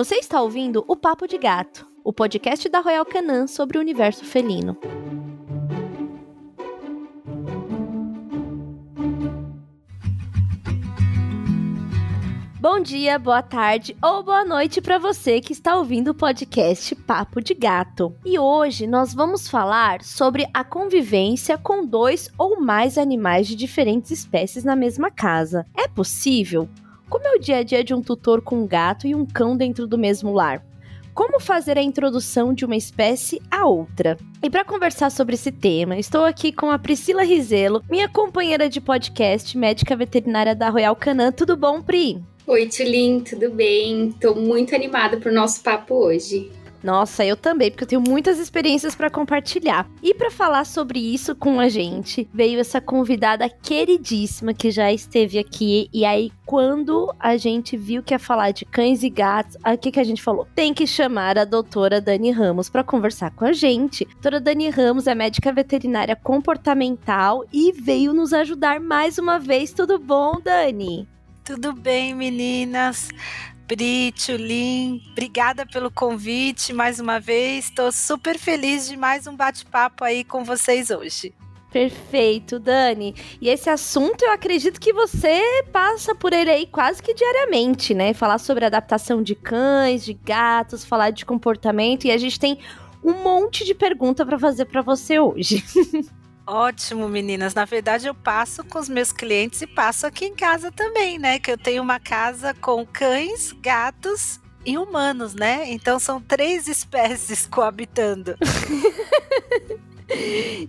Você está ouvindo o Papo de Gato, o podcast da Royal Canin sobre o universo felino. Bom dia, boa tarde ou boa noite para você que está ouvindo o podcast Papo de Gato. E hoje nós vamos falar sobre a convivência com dois ou mais animais de diferentes espécies na mesma casa. É possível? Como é o dia a dia de um tutor com um gato e um cão dentro do mesmo lar? Como fazer a introdução de uma espécie a outra? E para conversar sobre esse tema, estou aqui com a Priscila Rizelo, minha companheira de podcast, médica veterinária da Royal Canin. Tudo bom, Pri? Oi, Tulin, tudo bem? Estou muito animada para o nosso papo hoje. Nossa, eu também, porque eu tenho muitas experiências para compartilhar. E para falar sobre isso com a gente, veio essa convidada queridíssima que já esteve aqui. E aí, quando a gente viu que ia falar de cães e gatos, o que, a gente falou? Tem que chamar a doutora Dani Ramos para conversar com a gente. Doutora Dani Ramos é médica veterinária comportamental e veio nos ajudar mais uma vez. Tudo bom, Dani? Tudo bem, meninas? Pri, Tchulin, obrigada pelo convite mais uma vez. Estou super feliz de mais um bate-papo aí com vocês hoje. Perfeito, Dani. E esse assunto eu acredito que você passa por ele aí quase que diariamente, né? Falar sobre adaptação de cães, de gatos, falar de comportamento e a gente tem um monte de pergunta para fazer para você hoje. Ótimo, meninas. Na verdade, eu passo com os meus clientes e passo aqui em casa também, né? Que eu tenho uma casa com cães, gatos e humanos, né? Então são três espécies coabitando.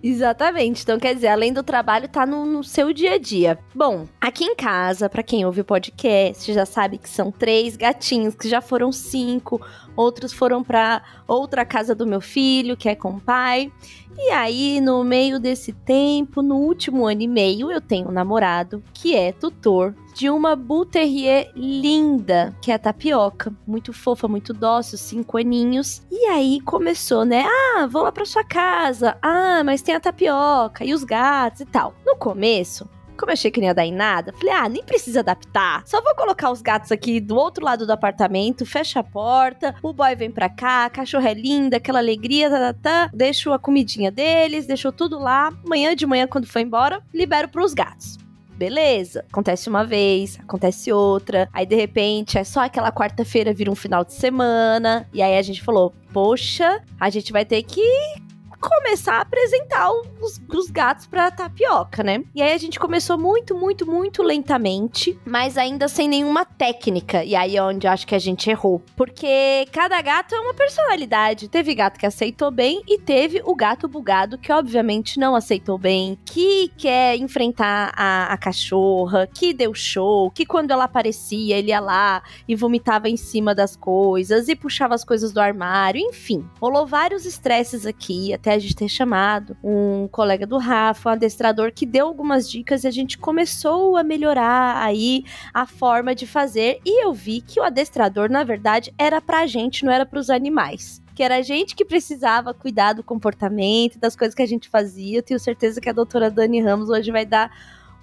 Exatamente. Então, quer dizer, além do trabalho, tá no, no seu dia a dia. Bom, aqui em casa, para quem ouve o podcast, já sabe que são três gatinhos, que já foram cinco, outros foram para outra casa do meu filho, que é com o pai. E aí, no meio desse tempo, no último ano e meio, eu tenho um namorado que é tutor de uma Bull linda, que é Tapioca. Muito fofa, muito dócil, cinco aninhos. E aí começou, né? Ah, vou lá pra sua casa. Ah, mas tem a Tapioca e os gatos e tal. No começo, como eu achei que não ia dar em nada, falei, ah, nem precisa adaptar. Só vou colocar os gatos aqui do outro lado do apartamento, fecha a porta, o boy vem pra cá, a cachorra é linda, aquela alegria, tá, tá, tá. Deixo a comidinha deles, deixou tudo lá. Amanhã de manhã, quando for embora, libero pros gatos beleza. Acontece uma vez, acontece outra. Aí de repente é só aquela quarta-feira vira um final de semana. E aí a gente falou: poxa, a gente vai ter que começar a apresentar os, os gatos pra tapioca, né? E aí a gente começou muito, muito, muito lentamente, mas ainda sem nenhuma técnica. E aí é onde eu acho que a gente errou. Porque cada gato é uma personalidade. Teve gato que aceitou bem e teve o gato bugado que, obviamente, não aceitou bem, que quer enfrentar a, a cachorra, que deu show, que quando ela aparecia, ele ia lá e vomitava em cima das coisas e puxava as coisas do armário, enfim. Rolou vários estresses aqui, até a gente ter chamado um colega do Rafa, um adestrador, que deu algumas dicas e a gente começou a melhorar aí a forma de fazer. E eu vi que o adestrador, na verdade, era pra gente, não era pros animais que era a gente que precisava cuidar do comportamento, das coisas que a gente fazia. Eu tenho certeza que a doutora Dani Ramos hoje vai dar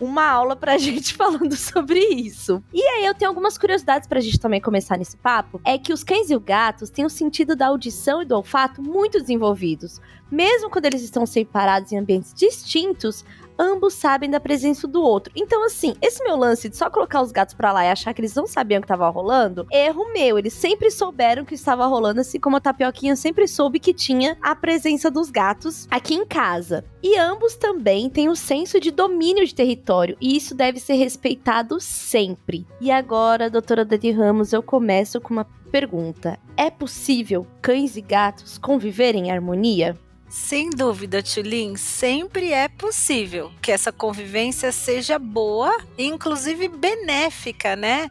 uma aula pra gente falando sobre isso. E aí eu tenho algumas curiosidades pra gente também começar nesse papo. É que os cães e os gatos têm o sentido da audição e do olfato muito desenvolvidos. Mesmo quando eles estão separados em ambientes distintos, ambos sabem da presença do outro. Então, assim, esse meu lance de só colocar os gatos pra lá e achar que eles não sabiam que tava rolando, erro meu. Eles sempre souberam que estava rolando, assim como a tapioquinha sempre soube que tinha a presença dos gatos aqui em casa. E ambos também têm o um senso de domínio de território, e isso deve ser respeitado sempre. E agora, doutora Dani Ramos, eu começo com uma pergunta: é possível cães e gatos conviverem em harmonia? Sem dúvida, Tulin, sempre é possível que essa convivência seja boa inclusive benéfica, né?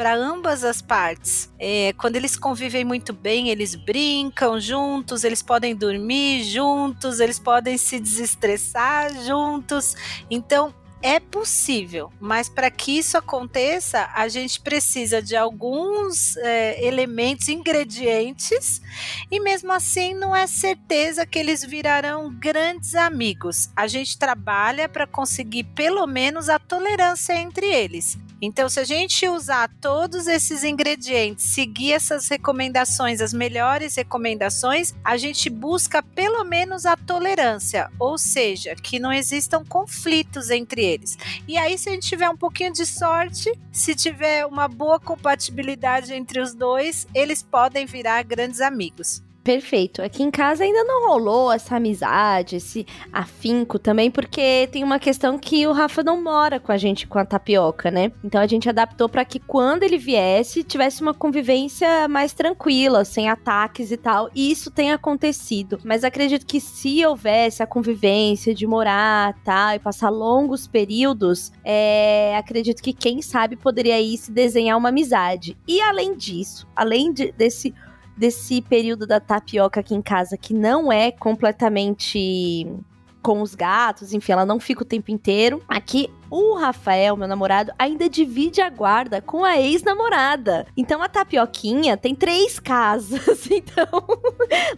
para ambas as partes. É, quando eles convivem muito bem, eles brincam juntos, eles podem dormir juntos, eles podem se desestressar juntos. Então, é possível, mas para que isso aconteça, a gente precisa de alguns é, elementos, ingredientes, e mesmo assim não é certeza que eles virarão grandes amigos. A gente trabalha para conseguir pelo menos a tolerância entre eles. Então, se a gente usar todos esses ingredientes, seguir essas recomendações, as melhores recomendações, a gente busca pelo menos a tolerância, ou seja, que não existam conflitos entre eles. E aí, se a gente tiver um pouquinho de sorte, se tiver uma boa compatibilidade entre os dois, eles podem virar grandes amigos. Perfeito. Aqui em casa ainda não rolou essa amizade, esse afinco também, porque tem uma questão que o Rafa não mora com a gente com a tapioca, né? Então a gente adaptou para que quando ele viesse, tivesse uma convivência mais tranquila, sem ataques e tal. E isso tem acontecido. Mas acredito que se houvesse a convivência de morar, tá, e passar longos períodos, é, acredito que quem sabe poderia aí se desenhar uma amizade. E além disso, além de, desse desse período da tapioca aqui em casa que não é completamente com os gatos, enfim, ela não fica o tempo inteiro. Aqui o Rafael, meu namorado, ainda divide a guarda com a ex-namorada. Então a tapioquinha tem três casas. Então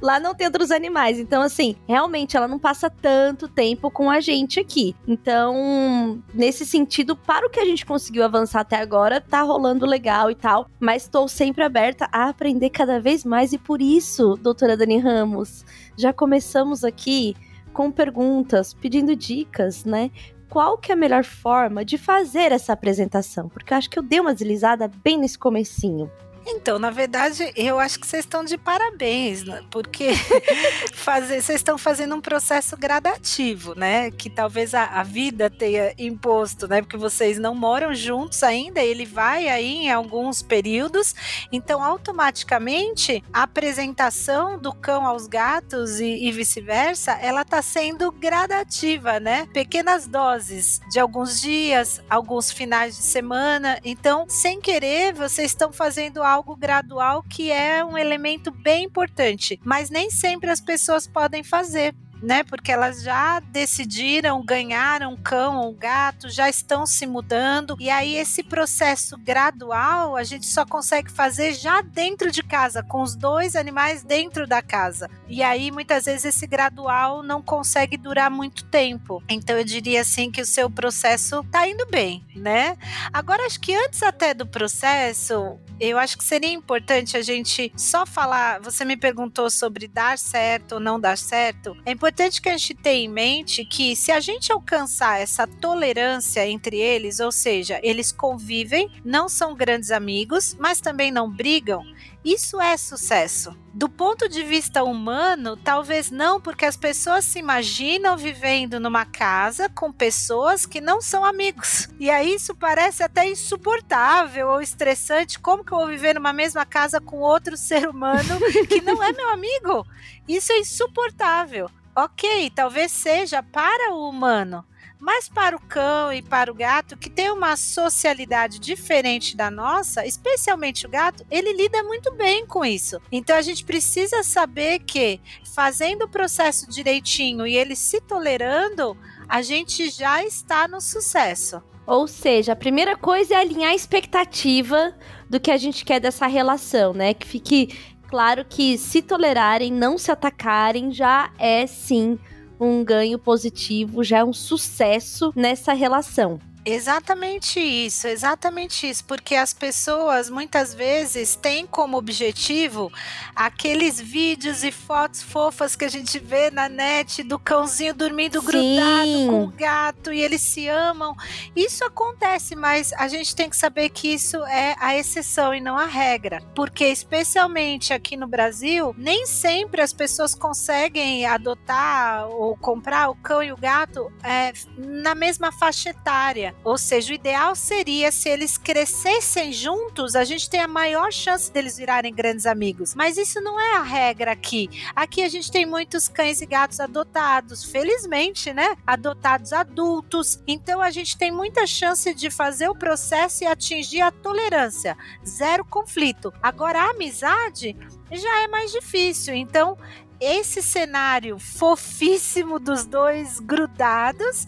lá não tem outros animais. Então, assim, realmente ela não passa tanto tempo com a gente aqui. Então, nesse sentido, para o que a gente conseguiu avançar até agora, tá rolando legal e tal. Mas estou sempre aberta a aprender cada vez mais. E por isso, doutora Dani Ramos, já começamos aqui com perguntas, pedindo dicas, né? Qual que é a melhor forma de fazer essa apresentação? Porque eu acho que eu dei uma deslizada bem nesse comecinho. Então, na verdade, eu acho que vocês estão de parabéns, né? porque fazer, vocês estão fazendo um processo gradativo, né? Que talvez a, a, vida tenha imposto, né? Porque vocês não moram juntos ainda, ele vai aí em alguns períodos, então automaticamente a apresentação do cão aos gatos e, e vice-versa, ela está sendo gradativa, né? Pequenas doses de alguns dias, alguns finais de semana. Então, sem querer, vocês estão fazendo algo gradual que é um elemento bem importante, mas nem sempre as pessoas podem fazer né? Porque elas já decidiram ganhar um cão ou um gato, já estão se mudando. E aí, esse processo gradual a gente só consegue fazer já dentro de casa, com os dois animais dentro da casa. E aí, muitas vezes, esse gradual não consegue durar muito tempo. Então, eu diria assim que o seu processo tá indo bem, né? Agora, acho que antes até do processo, eu acho que seria importante a gente só falar. Você me perguntou sobre dar certo ou não dar certo. É importante importante que a gente tenha em mente que se a gente alcançar essa tolerância entre eles, ou seja, eles convivem, não são grandes amigos, mas também não brigam, isso é sucesso. Do ponto de vista humano, talvez não, porque as pessoas se imaginam vivendo numa casa com pessoas que não são amigos. E aí isso parece até insuportável ou estressante. Como que eu vou viver numa mesma casa com outro ser humano que não é meu amigo? Isso é insuportável. Ok, talvez seja para o humano, mas para o cão e para o gato, que tem uma socialidade diferente da nossa, especialmente o gato, ele lida muito bem com isso. Então a gente precisa saber que, fazendo o processo direitinho e ele se tolerando, a gente já está no sucesso. Ou seja, a primeira coisa é alinhar a expectativa do que a gente quer dessa relação, né? Que fique claro que se tolerarem, não se atacarem, já é sim um ganho positivo, já é um sucesso nessa relação. Exatamente isso, exatamente isso, porque as pessoas muitas vezes têm como objetivo aqueles vídeos e fotos fofas que a gente vê na net do cãozinho dormindo Sim. grudado com o gato e eles se amam. Isso acontece, mas a gente tem que saber que isso é a exceção e não a regra, porque especialmente aqui no Brasil, nem sempre as pessoas conseguem adotar ou comprar o cão e o gato é, na mesma faixa etária. Ou seja, o ideal seria se eles crescessem juntos, a gente tem a maior chance deles virarem grandes amigos. Mas isso não é a regra aqui. Aqui a gente tem muitos cães e gatos adotados, felizmente, né? Adotados adultos. Então a gente tem muita chance de fazer o processo e atingir a tolerância, zero conflito. Agora a amizade já é mais difícil. Então, esse cenário fofíssimo dos dois grudados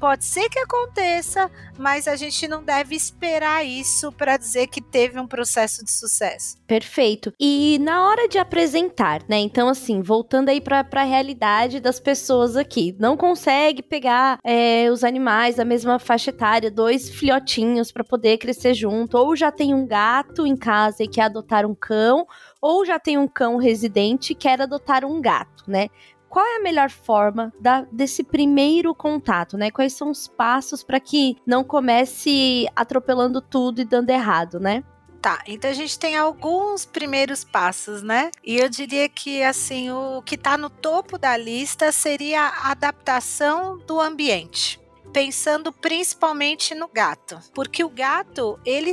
Pode ser que aconteça, mas a gente não deve esperar isso para dizer que teve um processo de sucesso. Perfeito. E na hora de apresentar, né? Então, assim, voltando aí para a realidade das pessoas aqui, não consegue pegar é, os animais da mesma faixa etária, dois filhotinhos para poder crescer junto, ou já tem um gato em casa e quer adotar um cão, ou já tem um cão residente e quer adotar um gato, né? Qual é a melhor forma da, desse primeiro contato, né? Quais são os passos para que não comece atropelando tudo e dando errado, né? Tá, então a gente tem alguns primeiros passos, né? E eu diria que assim, o que está no topo da lista seria a adaptação do ambiente pensando principalmente no gato, porque o gato, ele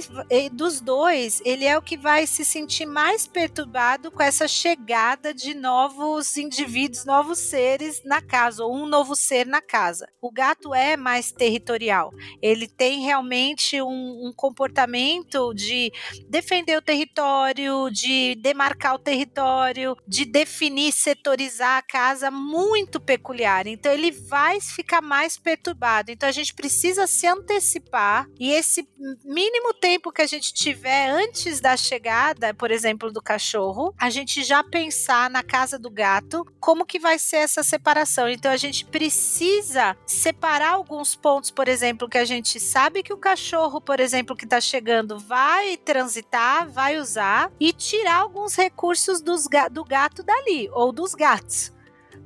dos dois, ele é o que vai se sentir mais perturbado com essa chegada de novos indivíduos, novos seres na casa ou um novo ser na casa. O gato é mais territorial, ele tem realmente um, um comportamento de defender o território, de demarcar o território, de definir, setorizar a casa muito peculiar. Então ele vai ficar mais perturbado então a gente precisa se antecipar e esse mínimo tempo que a gente tiver antes da chegada, por exemplo, do cachorro, a gente já pensar na casa do gato como que vai ser essa separação. Então a gente precisa separar alguns pontos, por exemplo, que a gente sabe que o cachorro, por exemplo, que está chegando vai transitar, vai usar e tirar alguns recursos dos, do gato dali ou dos gatos.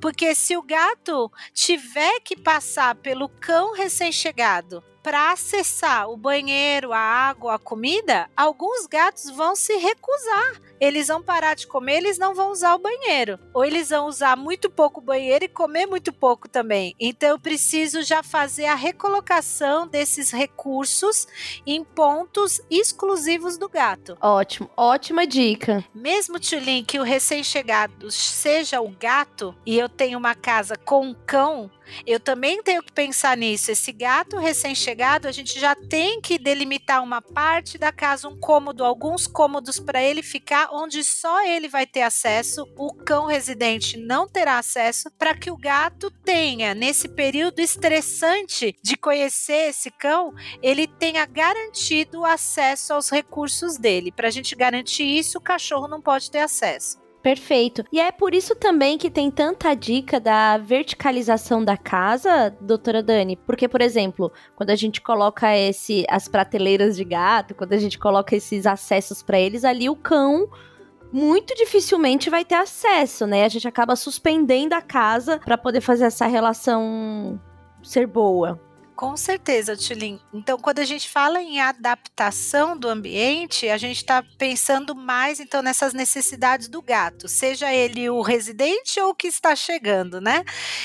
Porque se o gato tiver que passar pelo cão recém-chegado para acessar o banheiro, a água, a comida, alguns gatos vão se recusar. Eles vão parar de comer, eles não vão usar o banheiro. Ou eles vão usar muito pouco o banheiro e comer muito pouco também. Então eu preciso já fazer a recolocação desses recursos em pontos exclusivos do gato. Ótimo, ótima dica. Mesmo, Tulin, que o recém-chegado seja o gato e eu tenho uma casa com um cão, eu também tenho que pensar nisso. Esse gato recém-chegado, a gente já tem que delimitar uma parte da casa, um cômodo, alguns cômodos para ele ficar, onde só ele vai ter acesso, o cão residente não terá acesso, para que o gato tenha, nesse período estressante de conhecer esse cão, ele tenha garantido acesso aos recursos dele. Para a gente garantir isso, o cachorro não pode ter acesso. Perfeito. E é por isso também que tem tanta dica da verticalização da casa, doutora Dani. Porque, por exemplo, quando a gente coloca esse as prateleiras de gato, quando a gente coloca esses acessos para eles, ali o cão muito dificilmente vai ter acesso, né? A gente acaba suspendendo a casa para poder fazer essa relação ser boa. Com certeza, Tulin. Então, quando a gente fala em adaptação do ambiente, a gente está pensando mais então nessas necessidades do gato, seja ele o residente ou o que está chegando, né?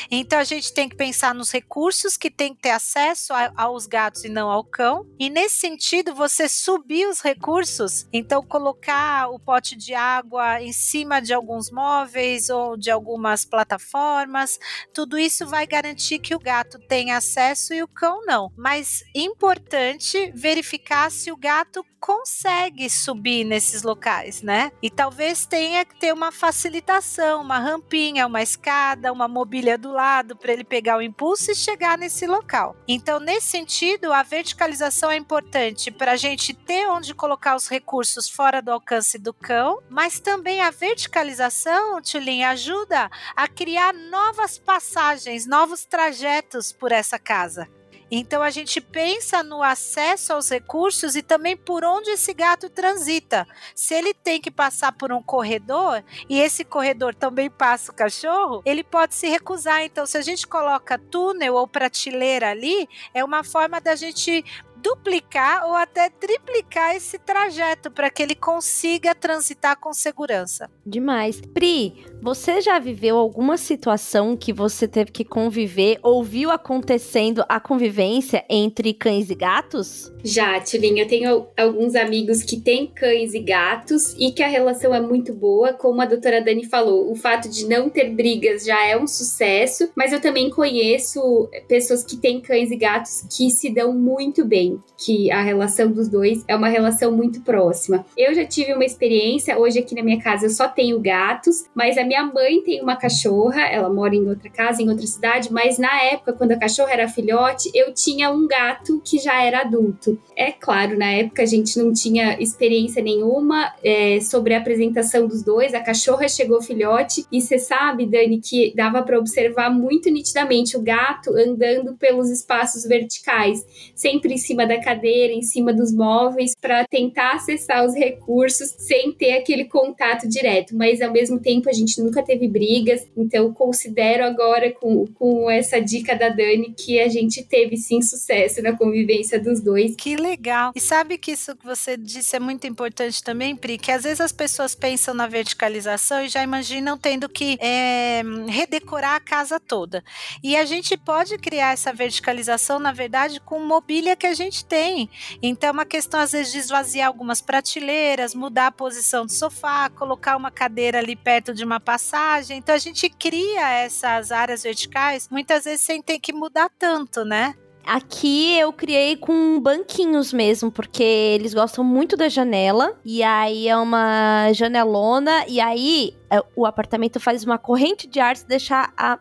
Então a gente tem que pensar nos recursos que tem que ter acesso a, aos gatos e não ao cão. E nesse sentido, você subir os recursos, então colocar o pote de água em cima de alguns móveis ou de algumas plataformas, tudo isso vai garantir que o gato tenha acesso e o cão não. Mas importante verificar se o gato consegue subir nesses locais, né? E talvez tenha que ter uma facilitação, uma rampinha, uma escada, uma mobília do lado para ele pegar o impulso e chegar nesse local. Então, nesse sentido, a verticalização é importante para a gente ter onde colocar os recursos fora do alcance do cão, mas também a verticalização, Tulin, ajuda a criar novas passagens, novos trajetos por essa casa. Então a gente pensa no acesso aos recursos e também por onde esse gato transita. Se ele tem que passar por um corredor e esse corredor também passa o cachorro, ele pode se recusar. Então, se a gente coloca túnel ou prateleira ali, é uma forma da gente duplicar ou até triplicar esse trajeto para que ele consiga transitar com segurança. Demais. Pri, você já viveu alguma situação que você teve que conviver ou viu acontecendo a convivência entre cães e gatos? Já, Tilin, eu tenho alguns amigos que têm cães e gatos e que a relação é muito boa, como a doutora Dani falou, o fato de não ter brigas já é um sucesso, mas eu também conheço pessoas que têm cães e gatos que se dão muito bem. que a relação dos dois é uma relação muito próxima. Eu já tive uma experiência, hoje aqui na minha casa eu só tenho gatos, mas a minha mãe tem uma cachorra, ela mora em outra casa, em outra cidade, mas na época, quando a cachorra era filhote, eu tinha um gato que já era adulto. É claro, na época a gente não tinha experiência nenhuma é, sobre a apresentação dos dois, a cachorra chegou filhote, e você sabe, Dani, que dava para observar muito nitidamente o gato andando pelos espaços verticais, sempre em cima da cadeira, em cima dos móveis, para tentar acessar os recursos sem ter aquele contato direto. Mas ao mesmo tempo a gente nunca teve brigas, então considero agora com, com essa dica da Dani que a gente teve sim sucesso na convivência dos dois. Que legal! E sabe que isso que você disse é muito importante também, Pri, que às vezes as pessoas pensam na verticalização e já imaginam tendo que é, redecorar a casa toda. E a gente pode criar essa verticalização, na verdade, com mobília que a gente tem. Então, é uma questão, às vezes, de esvaziar algumas prateleiras, mudar a posição do sofá, colocar uma cadeira ali perto de uma passagem. Então, a gente cria essas áreas verticais, muitas vezes sem ter que mudar tanto, né? Aqui eu criei com banquinhos mesmo, porque eles gostam muito da janela. E aí é uma janelona. E aí é, o apartamento faz uma corrente de ar se deixar a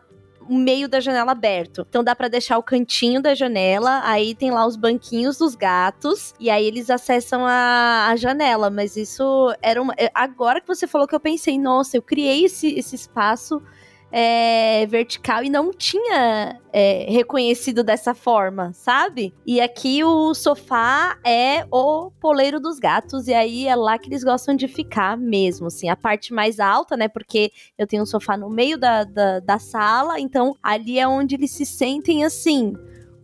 o meio da janela aberto. Então dá para deixar o cantinho da janela, aí tem lá os banquinhos dos gatos, e aí eles acessam a, a janela. Mas isso era uma. É, agora que você falou que eu pensei, nossa, eu criei esse, esse espaço é, vertical e não tinha é, reconhecido dessa forma, sabe? E aqui o sofá é o poleiro dos gatos, e aí é lá que eles gostam de ficar mesmo, assim, a parte mais alta, né? Porque eu tenho um sofá no meio da, da, da sala, então ali é onde eles se sentem assim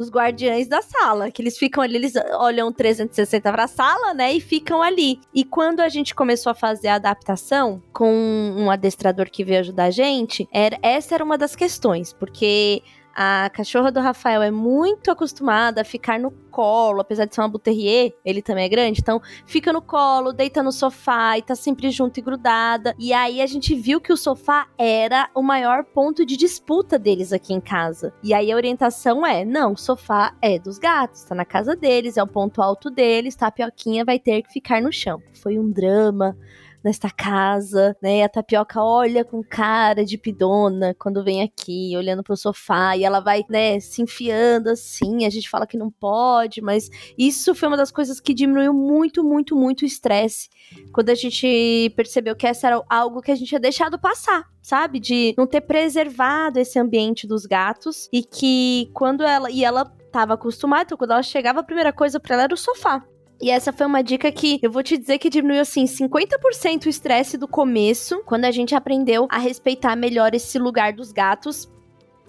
os guardiães da sala, que eles ficam ali, eles olham 360 para a sala, né, e ficam ali. E quando a gente começou a fazer a adaptação com um adestrador que veio ajudar a gente, era, essa era uma das questões, porque a cachorra do Rafael é muito acostumada a ficar no colo, apesar de ser uma buterrier, ele também é grande, então fica no colo, deita no sofá e tá sempre junto e grudada. E aí a gente viu que o sofá era o maior ponto de disputa deles aqui em casa. E aí a orientação é: não, o sofá é dos gatos, tá na casa deles, é o ponto alto deles, tá? A pioquinha vai ter que ficar no chão. Foi um drama nesta casa, né? E a tapioca olha com cara de pidona quando vem aqui, olhando pro sofá, e ela vai, né, se enfiando assim. A gente fala que não pode, mas isso foi uma das coisas que diminuiu muito, muito, muito o estresse. Quando a gente percebeu que essa era algo que a gente tinha deixado passar, sabe? De não ter preservado esse ambiente dos gatos e que quando ela. E ela tava acostumada, então quando ela chegava, a primeira coisa para ela era o sofá. E essa foi uma dica que eu vou te dizer que diminuiu assim 50% o estresse do começo, quando a gente aprendeu a respeitar melhor esse lugar dos gatos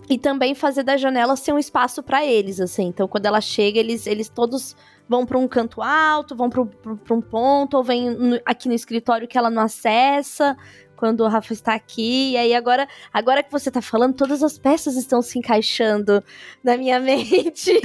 e também fazer da janela ser um espaço para eles, assim. Então, quando ela chega, eles, eles todos vão para um canto alto, vão para um ponto, ou vem no, aqui no escritório que ela não acessa quando o Rafa está aqui. E aí agora, agora que você está falando, todas as peças estão se encaixando na minha mente.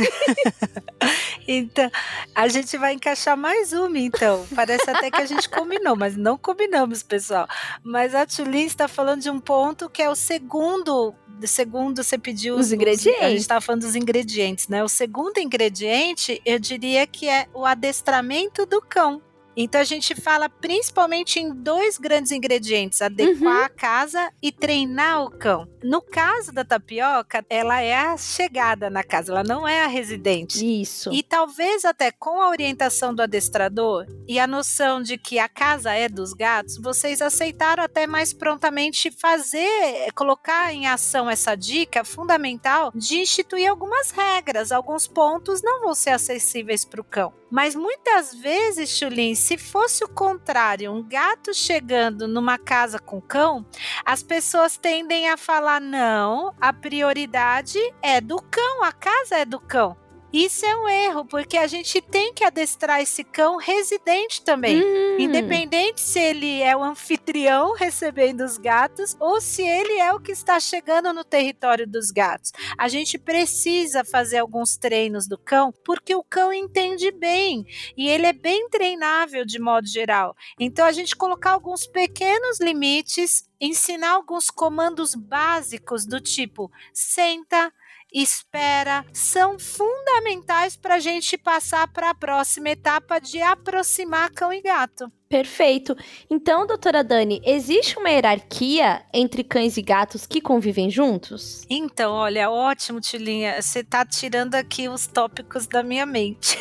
então, a gente vai encaixar mais uma, então. Parece até que a gente combinou, mas não combinamos, pessoal. Mas a Tulin está falando de um ponto que é o segundo segundo você pediu os, os ingredientes. a gente estava falando dos ingredientes, né? O segundo ingrediente, eu diria que é o adestramento do cão. Então a gente fala principalmente em dois grandes ingredientes: adequar uhum. a casa e treinar o cão. No caso da tapioca, ela é a chegada na casa, ela não é a residente. Isso. E talvez até com a orientação do adestrador e a noção de que a casa é dos gatos, vocês aceitaram até mais prontamente fazer, colocar em ação essa dica fundamental de instituir algumas regras. Alguns pontos não vão ser acessíveis para o cão. Mas muitas vezes, Chulin, se fosse o contrário, um gato chegando numa casa com cão, as pessoas tendem a falar: não, a prioridade é do cão, a casa é do cão. Isso é um erro, porque a gente tem que adestrar esse cão residente também. Hum. Independente se ele é o anfitrião recebendo os gatos ou se ele é o que está chegando no território dos gatos. A gente precisa fazer alguns treinos do cão, porque o cão entende bem e ele é bem treinável de modo geral. Então a gente colocar alguns pequenos limites, ensinar alguns comandos básicos do tipo senta, espera, são fundamentais para a gente passar para a próxima etapa de aproximar cão e gato. Perfeito. Então, doutora Dani, existe uma hierarquia entre cães e gatos que convivem juntos? Então, olha, ótimo, Tilinha. Você está tirando aqui os tópicos da minha mente.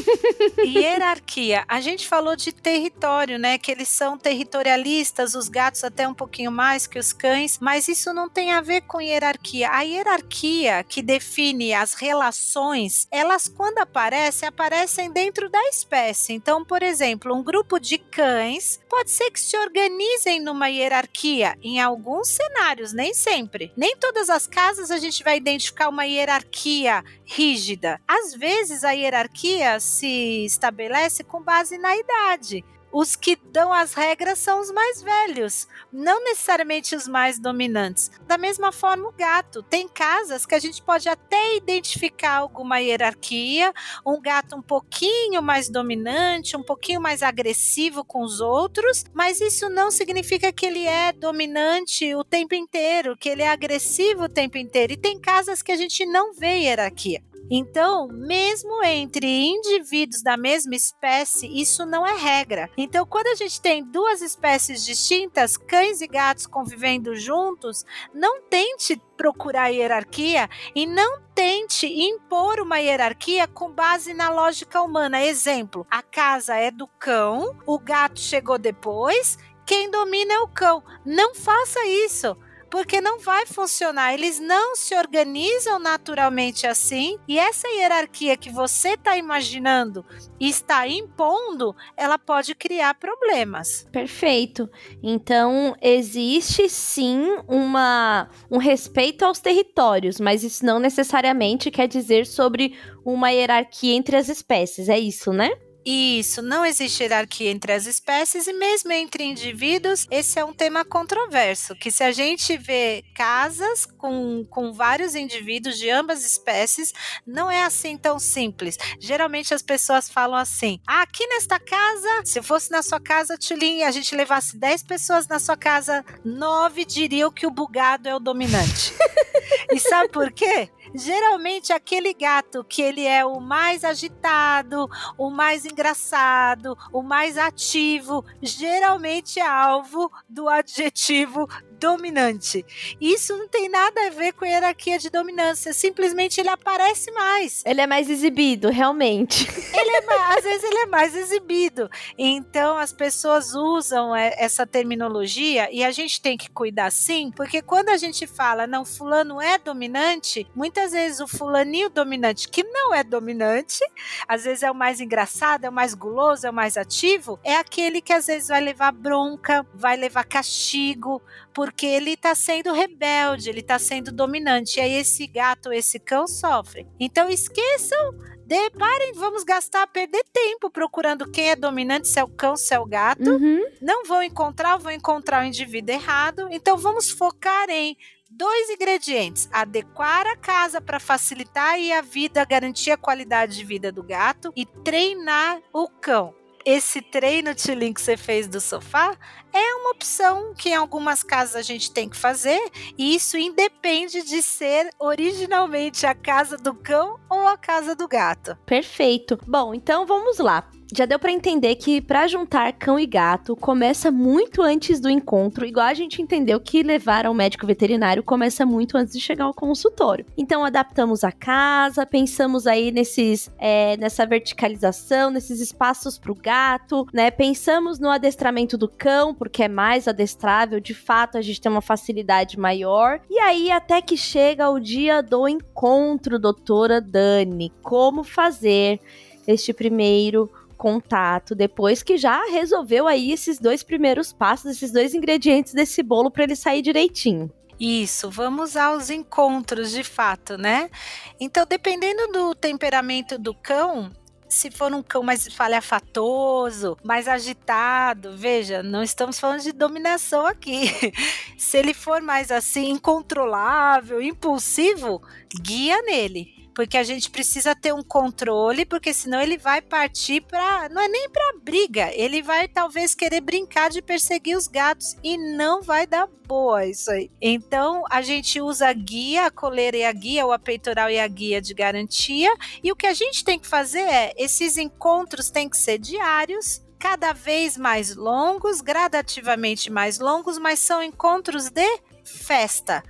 hierarquia. A gente falou de território, né? Que eles são territorialistas, os gatos até um pouquinho mais que os cães, mas isso não tem a ver com hierarquia. A hierarquia que define as relações, elas quando aparecem, aparecem dentro da espécie. Então, por exemplo, um grupo de cães pode ser que se organizem numa hierarquia em alguns cenários, nem sempre. Nem todas as casas a gente vai identificar uma hierarquia rígida. Às vezes a hierarquia se estabelece com base na idade os que dão as regras são os mais velhos, não necessariamente os mais dominantes. Da mesma forma, o gato. Tem casas que a gente pode até identificar alguma hierarquia, um gato um pouquinho mais dominante, um pouquinho mais agressivo com os outros, mas isso não significa que ele é dominante o tempo inteiro, que ele é agressivo o tempo inteiro. E tem casas que a gente não vê hierarquia. Então, mesmo entre indivíduos da mesma espécie, isso não é regra. Então, quando a gente tem duas espécies distintas, cães e gatos convivendo juntos, não tente procurar hierarquia e não tente impor uma hierarquia com base na lógica humana. Exemplo: a casa é do cão, o gato chegou depois, quem domina é o cão. Não faça isso porque não vai funcionar. Eles não se organizam naturalmente assim, e essa hierarquia que você está imaginando e está impondo, ela pode criar problemas. Perfeito. Então, existe sim uma, um respeito aos territórios, mas isso não necessariamente quer dizer sobre uma hierarquia entre as espécies, é isso, né? Isso, não existe hierarquia entre as espécies e mesmo entre indivíduos, esse é um tema controverso, que se a gente vê casas com, com vários indivíduos de ambas espécies, não é assim tão simples. Geralmente as pessoas falam assim, ah, aqui nesta casa, se fosse na sua casa, Tulin, a gente levasse 10 pessoas na sua casa, 9 diriam que o bugado é o dominante. e sabe por quê? Geralmente aquele gato que ele é o mais agitado, o mais engraçado, o mais ativo, geralmente é alvo do adjetivo dominante. Isso não tem nada a ver com hierarquia de dominância, simplesmente ele aparece mais. Ele é mais exibido, realmente. Ele é mais, às vezes ele é mais exibido. Então as pessoas usam é, essa terminologia e a gente tem que cuidar sim, porque quando a gente fala não fulano é dominante, muitas vezes o fulaninho dominante que não é dominante, às vezes é o mais engraçado, é o mais guloso, é o mais ativo, é aquele que às vezes vai levar bronca, vai levar castigo, porque ele está sendo rebelde, ele está sendo dominante. E aí esse gato, esse cão sofre. Então esqueçam de, parem, vamos gastar, perder tempo procurando quem é dominante, se é o cão, se é o gato. Uhum. Não vão encontrar, vão encontrar o indivíduo errado. Então vamos focar em dois ingredientes: adequar a casa para facilitar a vida, garantir a qualidade de vida do gato e treinar o cão esse treino Tilin que você fez do sofá é uma opção que em algumas casas a gente tem que fazer, e isso independe de ser originalmente a casa do cão ou a casa do gato. Perfeito. Bom, então vamos lá já deu para entender que para juntar cão e gato começa muito antes do encontro, igual a gente entendeu que levar ao médico veterinário começa muito antes de chegar ao consultório. Então adaptamos a casa, pensamos aí nesses é, nessa verticalização, nesses espaços para o gato, né? Pensamos no adestramento do cão porque é mais adestrável, de fato a gente tem uma facilidade maior. E aí até que chega o dia do encontro, doutora Dani, como fazer este primeiro contato depois que já resolveu aí esses dois primeiros passos, esses dois ingredientes desse bolo para ele sair direitinho. Isso, vamos aos encontros de fato, né? Então, dependendo do temperamento do cão, se for um cão mais falhafatoso, mais agitado, veja, não estamos falando de dominação aqui. Se ele for mais assim, incontrolável, impulsivo, guia nele porque a gente precisa ter um controle, porque senão ele vai partir para, não é nem para briga, ele vai talvez querer brincar de perseguir os gatos e não vai dar boa isso aí. Então a gente usa a guia, a coleira e a guia, o apeitoral e a guia de garantia, e o que a gente tem que fazer é esses encontros têm que ser diários cada vez mais longos, gradativamente mais longos, mas são encontros de festa.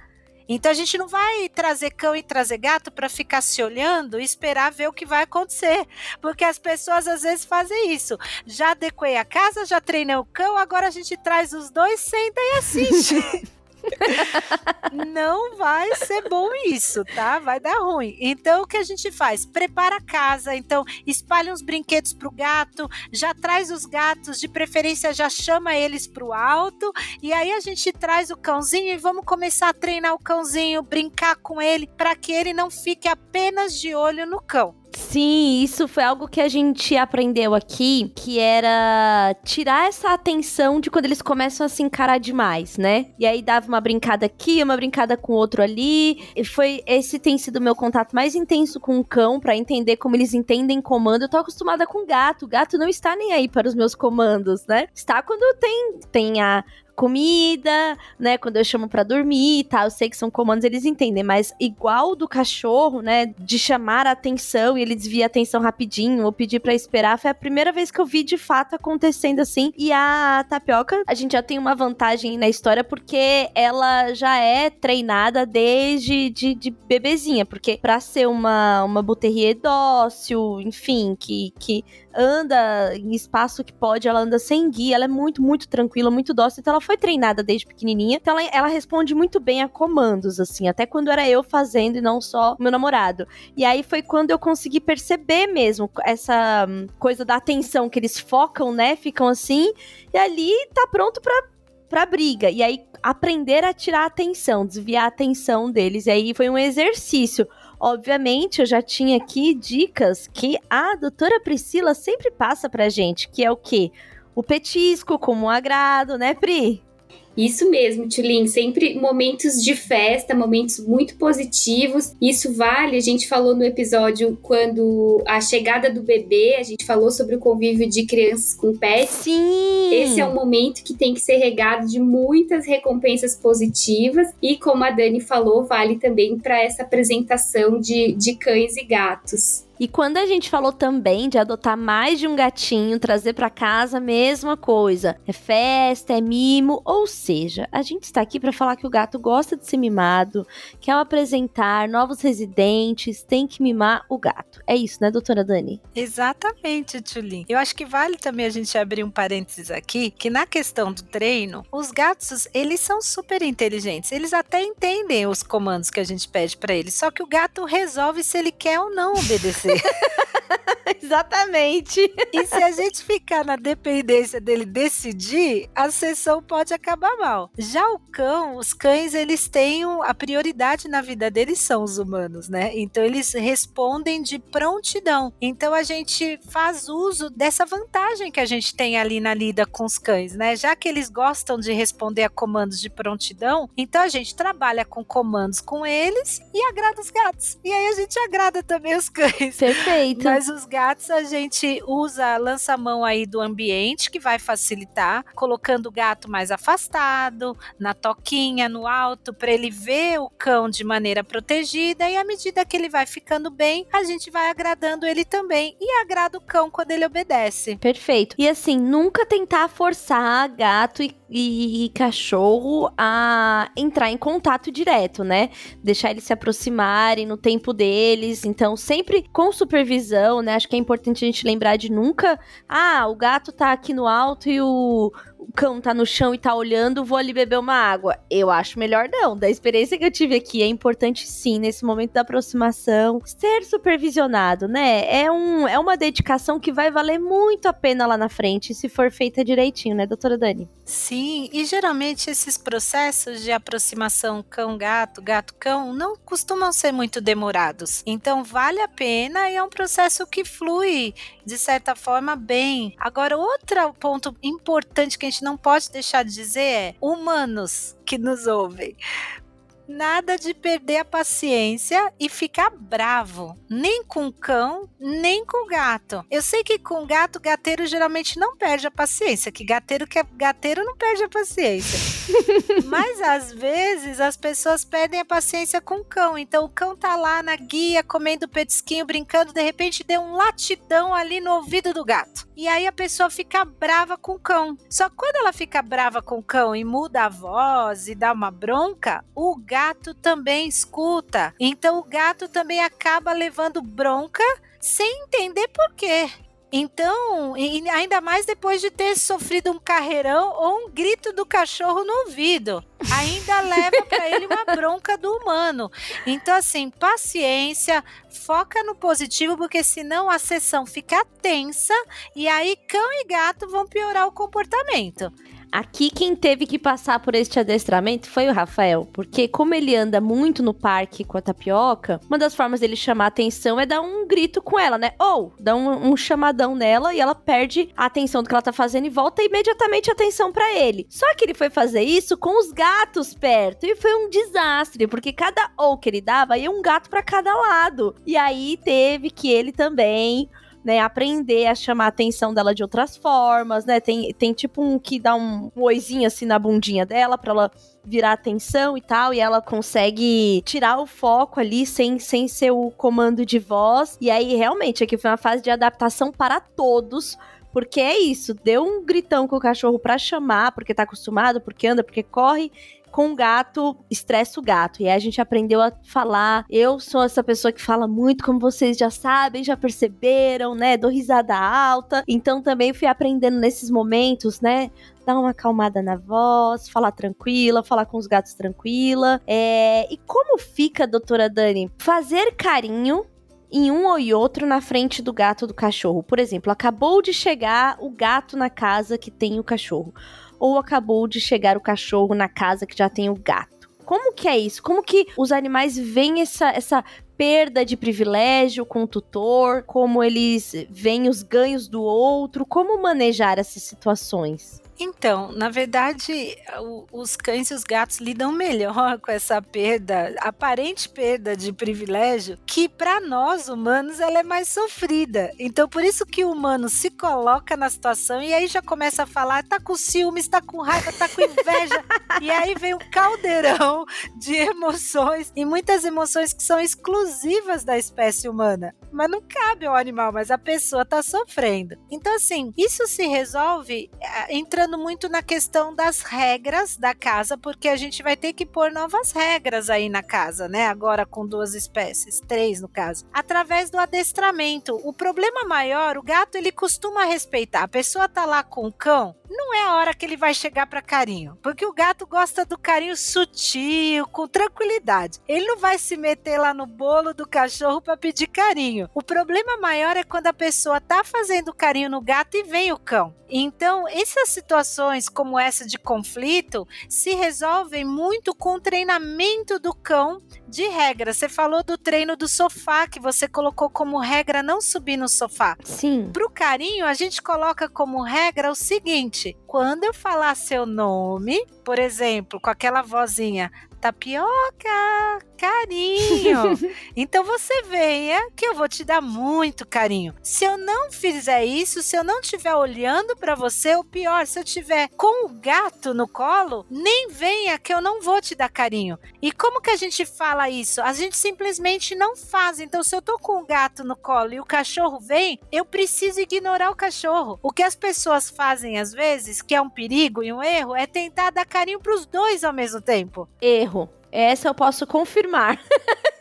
Então a gente não vai trazer cão e trazer gato para ficar se olhando e esperar ver o que vai acontecer, porque as pessoas às vezes fazem isso. Já adequei a casa, já treinei o cão, agora a gente traz os dois, senta e assiste. não vai ser bom isso, tá? Vai dar ruim. Então o que a gente faz? Prepara a casa, então espalha uns brinquedos pro gato, já traz os gatos, de preferência já chama eles pro alto, e aí a gente traz o cãozinho e vamos começar a treinar o cãozinho, brincar com ele, para que ele não fique apenas de olho no cão. Sim, isso foi algo que a gente aprendeu aqui, que era tirar essa atenção de quando eles começam a se encarar demais, né? E aí dava uma brincada aqui, uma brincada com outro ali. E foi esse tem sido o meu contato mais intenso com o cão para entender como eles entendem comando. Eu tô acostumada com gato. O gato não está nem aí para os meus comandos, né? Está quando tem tem a comida, né? Quando eu chamo para dormir e tá? tal, eu sei que são comandos, eles entendem, mas igual do cachorro, né? De chamar a atenção e ele desvia a atenção rapidinho ou pedir para esperar, foi a primeira vez que eu vi de fato acontecendo assim. E a tapioca, a gente já tem uma vantagem na história porque ela já é treinada desde de, de bebezinha, porque para ser uma, uma buterrier dócil, enfim, que, que anda em espaço que pode, ela anda sem guia, ela é muito, muito tranquila, muito dócil, então ela foi treinada desde pequenininha, então ela, ela responde muito bem a comandos, assim, até quando era eu fazendo e não só meu namorado. E aí foi quando eu consegui perceber mesmo essa hum, coisa da atenção que eles focam, né, ficam assim, e ali tá pronto pra pra briga. E aí, aprender a tirar a atenção, desviar a atenção deles. E aí foi um exercício. Obviamente, eu já tinha aqui dicas que a doutora Priscila sempre passa pra gente, que é o quê? O petisco como um agrado, né, Pri? Isso mesmo, Tulin, sempre momentos de festa, momentos muito positivos. Isso vale, a gente falou no episódio quando a chegada do bebê, a gente falou sobre o convívio de crianças com pets. Sim! Esse é um momento que tem que ser regado de muitas recompensas positivas e, como a Dani falou, vale também para essa apresentação de, de cães e gatos. E quando a gente falou também de adotar mais de um gatinho, trazer para casa, mesma coisa. É festa, é mimo, ou seja, a gente está aqui para falar que o gato gosta de ser mimado, quer apresentar novos residentes, tem que mimar o gato. É isso, né, doutora Dani? Exatamente, Tulin. Eu acho que vale também a gente abrir um parênteses aqui, que na questão do treino, os gatos, eles são super inteligentes. Eles até entendem os comandos que a gente pede para eles, só que o gato resolve se ele quer ou não obedecer acontecer. Exatamente. E se a gente ficar na dependência dele decidir, a sessão pode acabar mal. Já o cão, os cães, eles têm a prioridade na vida deles são os humanos, né? Então eles respondem de prontidão. Então a gente faz uso dessa vantagem que a gente tem ali na lida com os cães, né? Já que eles gostam de responder a comandos de prontidão, então a gente trabalha com comandos com eles e agrada os gatos. E aí a gente agrada também os cães. Perfeito. Mas os gatos a gente usa lança-mão aí do ambiente que vai facilitar, colocando o gato mais afastado, na toquinha, no alto, para ele ver o cão de maneira protegida e à medida que ele vai ficando bem, a gente vai agradando ele também e agrada o cão quando ele obedece. Perfeito. E assim, nunca tentar forçar gato e, e, cachorro a entrar em contato direto, né? Deixar eles se aproximarem no tempo deles. Então, sempre com supervisão, né? Acho que é importante a gente lembrar de nunca. Ah, o gato tá aqui no alto e o, o cão tá no chão e tá olhando, vou ali beber uma água. Eu acho melhor não. Da experiência que eu tive aqui, é importante sim, nesse momento da aproximação, ser supervisionado, né? É, um, é uma dedicação que vai valer muito a pena lá na frente, se for feita direitinho, né, doutora Dani? Sim, e geralmente esses processos de aproximação cão-gato, gato-cão, não costumam ser muito demorados. Então, vale a pena e é um processo que flui, de certa forma, bem. Agora, outro ponto importante que a gente não pode deixar de dizer é humanos que nos ouvem. Nada de perder a paciência e ficar bravo. Nem com cão, nem com o gato. Eu sei que com gato, gateiro geralmente não perde a paciência. Que gateiro que é gateiro não perde a paciência. Mas às vezes as pessoas perdem a paciência com o cão. Então o cão tá lá na guia, comendo petisquinho, brincando, de repente deu um latidão ali no ouvido do gato. E aí a pessoa fica brava com o cão. Só quando ela fica brava com o cão e muda a voz e dá uma bronca, o gato também escuta. Então o gato também acaba levando bronca sem entender por quê. Então, ainda mais depois de ter sofrido um carreirão ou um grito do cachorro no ouvido, ainda leva para ele uma bronca do humano. Então, assim, paciência, foca no positivo, porque senão a sessão fica tensa e aí cão e gato vão piorar o comportamento. Aqui quem teve que passar por este adestramento foi o Rafael, porque como ele anda muito no parque com a tapioca, uma das formas dele chamar atenção é dar um grito com ela, né? Ou dar um, um chamadão nela e ela perde a atenção do que ela tá fazendo e volta imediatamente a atenção para ele. Só que ele foi fazer isso com os gatos perto e foi um desastre, porque cada ou que ele dava ia um gato para cada lado. E aí teve que ele também né, aprender a chamar a atenção dela de outras formas, né? Tem, tem tipo um que dá um, um oizinho assim na bundinha dela para ela virar atenção e tal, e ela consegue tirar o foco ali sem, sem ser o comando de voz. E aí, realmente, aqui foi uma fase de adaptação para todos. Porque é isso, deu um gritão com o cachorro para chamar, porque tá acostumado, porque anda, porque corre, com o gato, estressa o gato. E aí a gente aprendeu a falar. Eu sou essa pessoa que fala muito, como vocês já sabem, já perceberam, né? Dou risada alta. Então também fui aprendendo nesses momentos, né? dar uma acalmada na voz, falar tranquila, falar com os gatos tranquila. É... E como fica, doutora Dani? Fazer carinho em um ou outro na frente do gato do cachorro. Por exemplo, acabou de chegar o gato na casa que tem o cachorro ou acabou de chegar o cachorro na casa que já tem o gato. Como que é isso? Como que os animais veem essa, essa perda de privilégio com o tutor? Como eles veem os ganhos do outro? Como manejar essas situações? Então, na verdade, os cães e os gatos lidam melhor com essa perda, aparente perda de privilégio, que para nós humanos ela é mais sofrida. Então, por isso que o humano se coloca na situação e aí já começa a falar, tá com ciúmes, tá com raiva, tá com inveja. e aí vem um caldeirão de emoções e muitas emoções que são exclusivas da espécie humana. Mas não cabe ao animal, mas a pessoa tá sofrendo. Então, assim, isso se resolve eh, entrando muito na questão das regras da casa, porque a gente vai ter que pôr novas regras aí na casa, né? Agora com duas espécies, três no caso, através do adestramento. O problema maior, o gato ele costuma respeitar. A pessoa tá lá com o cão, não é a hora que ele vai chegar para carinho, porque o gato gosta do carinho sutil, com tranquilidade. Ele não vai se meter lá no bolo do cachorro para pedir carinho. O problema maior é quando a pessoa tá fazendo carinho no gato e vem o cão. Então, essas situações como essa de conflito se resolvem muito com o treinamento do cão de regra. Você falou do treino do sofá, que você colocou como regra não subir no sofá. Sim. Pro carinho, a gente coloca como regra o seguinte: quando eu falar seu nome, por exemplo, com aquela vozinha, tapioca, carinho. então você venha que eu vou te dar muito carinho. Se eu não fizer isso, se eu não estiver olhando para você, ou pior, se eu tiver com o gato no colo, nem venha que eu não vou te dar carinho. E como que a gente fala isso? A gente simplesmente não faz. Então se eu tô com o gato no colo e o cachorro vem, eu preciso ignorar o cachorro. O que as pessoas fazem às vezes, que é um perigo e um erro, é tentar dar carinho para os dois ao mesmo tempo. Erro. Essa eu posso confirmar.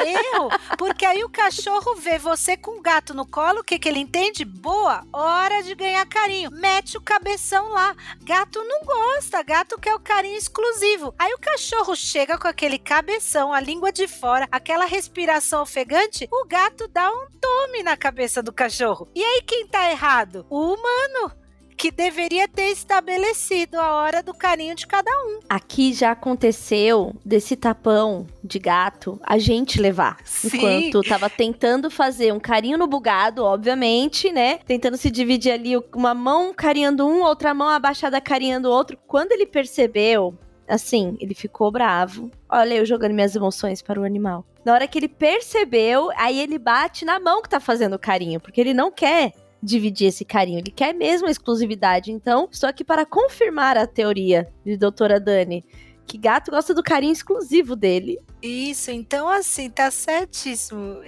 Erro, porque aí o cachorro vê você com o gato no colo, o que, que ele entende? Boa, hora de ganhar carinho. Mete o cabeção lá. Gato não gosta, gato quer o carinho exclusivo. Aí o cachorro chega com aquele cabeção, a língua de fora, aquela respiração ofegante, o gato dá um tome na cabeça do cachorro. E aí quem tá errado? O humano que deveria ter estabelecido a hora do carinho de cada um. Aqui já aconteceu desse tapão de gato a gente levar. Sim. Enquanto tava tentando fazer um carinho no bugado, obviamente, né? Tentando se dividir ali uma mão carinhando um, outra mão abaixada carinhando o outro. Quando ele percebeu assim, ele ficou bravo. Olha eu jogando minhas emoções para o animal. Na hora que ele percebeu, aí ele bate na mão que tá fazendo carinho, porque ele não quer dividir esse carinho, ele quer mesmo a exclusividade. Então, estou aqui para confirmar a teoria de doutora Dani que gato gosta do carinho exclusivo dele. Isso, então assim, tá certíssimo.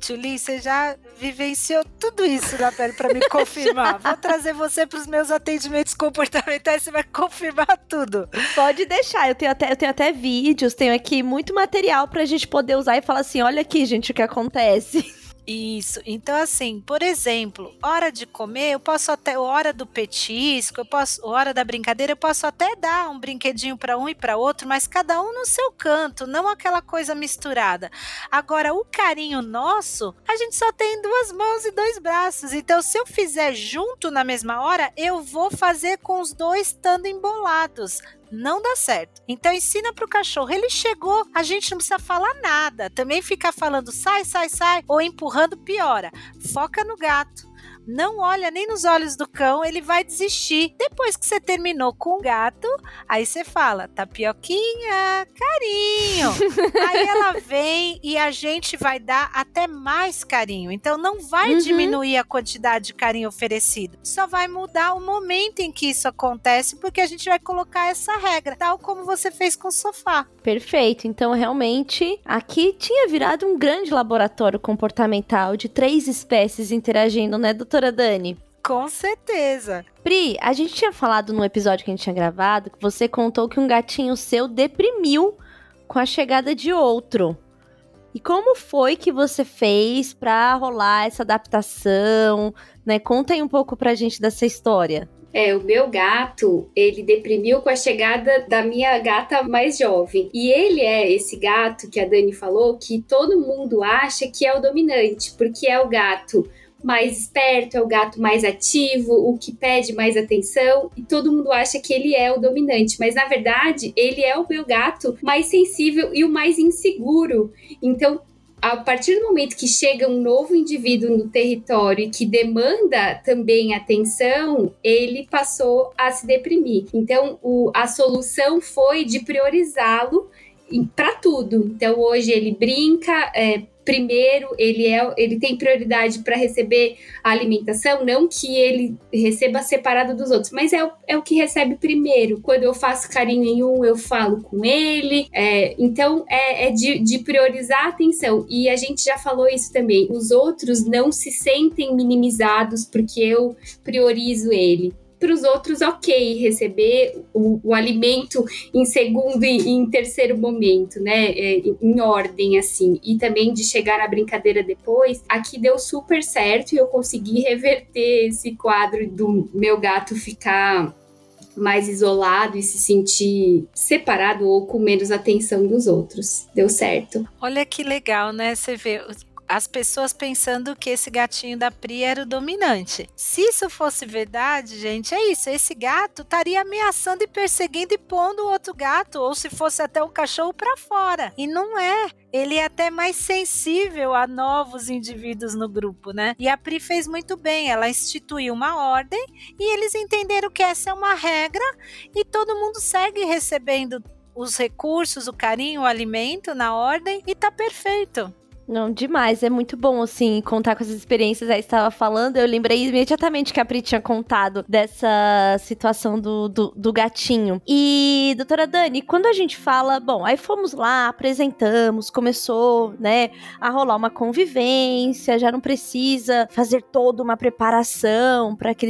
Tchuli, você já vivenciou tudo isso na pele para me confirmar. Vou trazer você para os meus atendimentos comportamentais, você vai confirmar tudo. Pode deixar, eu tenho até, eu tenho até vídeos, tenho aqui muito material pra gente poder usar e falar assim: olha aqui, gente, o que acontece. Isso. Então, assim, por exemplo, hora de comer, eu posso até, hora do petisco, eu posso, hora da brincadeira, eu posso até dar um brinquedinho para um e para outro, mas cada um no seu canto, não aquela coisa misturada. Agora, o carinho nosso, a gente só tem duas mãos e dois braços. Então, se eu fizer junto na mesma hora, eu vou fazer com os dois estando embolados não dá certo. Então ensina pro cachorro, ele chegou, a gente não precisa falar nada. Também ficar falando sai, sai, sai ou empurrando piora. Foca no gato não olha nem nos olhos do cão, ele vai desistir. Depois que você terminou com o gato, aí você fala: tapioquinha, carinho. aí ela vem e a gente vai dar até mais carinho. Então não vai uhum. diminuir a quantidade de carinho oferecido, só vai mudar o momento em que isso acontece, porque a gente vai colocar essa regra, tal como você fez com o sofá. Perfeito. Então realmente aqui tinha virado um grande laboratório comportamental de três espécies interagindo, né, doutor? Doutora Dani? Com certeza. Pri, a gente tinha falado no episódio que a gente tinha gravado que você contou que um gatinho seu deprimiu com a chegada de outro. E como foi que você fez para rolar essa adaptação, né? Conta aí um pouco pra gente dessa história. É, o meu gato, ele deprimiu com a chegada da minha gata mais jovem. E ele é esse gato que a Dani falou que todo mundo acha que é o dominante, porque é o gato mais esperto, é o gato mais ativo, o que pede mais atenção, e todo mundo acha que ele é o dominante, mas na verdade ele é o meu gato mais sensível e o mais inseguro. Então, a partir do momento que chega um novo indivíduo no território e que demanda também atenção, ele passou a se deprimir. Então, o, a solução foi de priorizá-lo para tudo. Então, hoje ele brinca, é, primeiro, ele, é, ele tem prioridade para receber a alimentação, não que ele receba separado dos outros, mas é, é o que recebe primeiro. Quando eu faço carinho em um, eu falo com ele. É, então, é, é de, de priorizar a atenção. E a gente já falou isso também. Os outros não se sentem minimizados porque eu priorizo ele para os outros, ok, receber o, o, alimento em segundo e em terceiro momento, né? É, em ordem, assim. E também de chegar na brincadeira depois. Aqui deu super certo e eu consegui reverter esse quadro do meu gato ficar mais isolado e se sentir separado ou com menos atenção dos outros. Deu certo. Olha que legal, né? Você vê, as pessoas pensando que esse gatinho da Pri era o dominante. Se isso fosse verdade, gente, é isso. Esse gato estaria ameaçando e perseguindo e pondo o outro gato, ou se fosse até um cachorro para fora. E não é. Ele é até mais sensível a novos indivíduos no grupo, né? E a Pri fez muito bem. Ela instituiu uma ordem e eles entenderam que essa é uma regra e todo mundo segue recebendo os recursos, o carinho, o alimento na ordem e tá perfeito. Não, demais. É muito bom, assim, contar com essas experiências. Aí estava falando, eu lembrei imediatamente que a Pri tinha contado dessa situação do, do, do, gatinho. E, doutora Dani, quando a gente fala, bom, aí fomos lá, apresentamos, começou, né, a rolar uma convivência, já não precisa fazer toda uma preparação para que